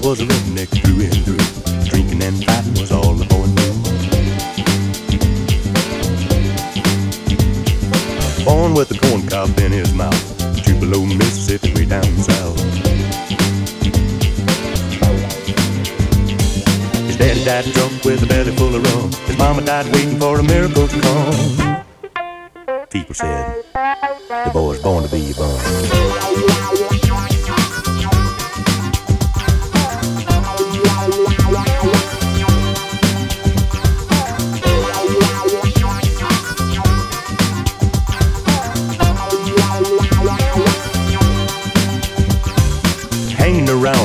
was a redneck through and through. Drinking and fighting was all the boy knew. Born with a corn cob in his mouth, Tupelo, Mississippi, way down south. His daddy died drunk with a belly full of rum. His mama died waiting for a miracle to come. People said, the boy's born to be a bum.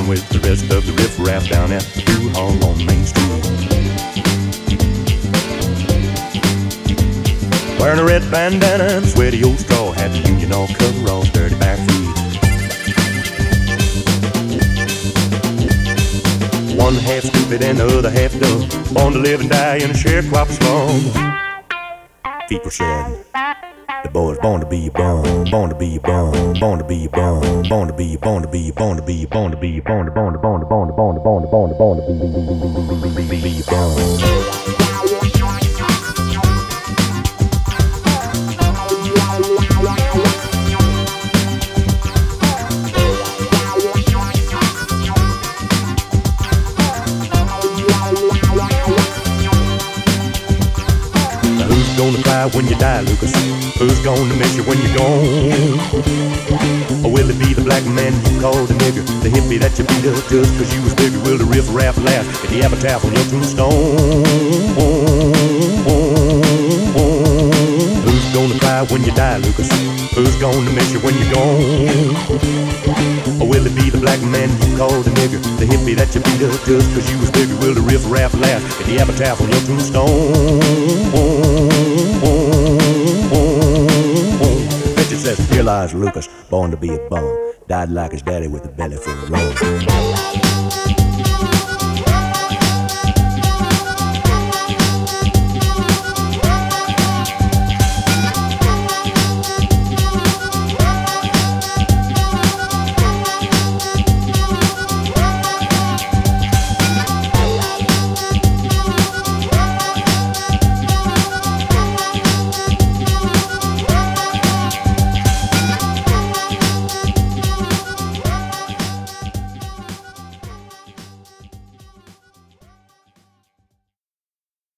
With the rest of the riffraff down at the Blue Hall on Main Street. Wearing a red bandana and sweaty old straw hat, the union all cover all dirty bare feet. One half stupid and the other half dumb, born to live and die in a sharecropper's slum. People said. The boy's born to be a bum, born to be a bum, born to be a bum, born to be a born to be a born to be a born to be a born to born to born to born to born to born to born to born to be a bum. Cry when you die, Lucas? Who's gonna miss you when you're gone? Or will it be the black man you call the nigger? The hippie that you beat up just cause you was bigger? Will the riff raff laugh at the epitaph on your tombstone? Who's gonna cry when you die, Lucas? Who's gonna miss you when you're gone? Or will it be the black man you call the nigger? The hippie that you beat up just cause you was bigger? Will the riff raff laugh at the epitaph on your tombstone? Says, Here lies Lucas, born to be a bum. Died like his daddy with a belly full of rum.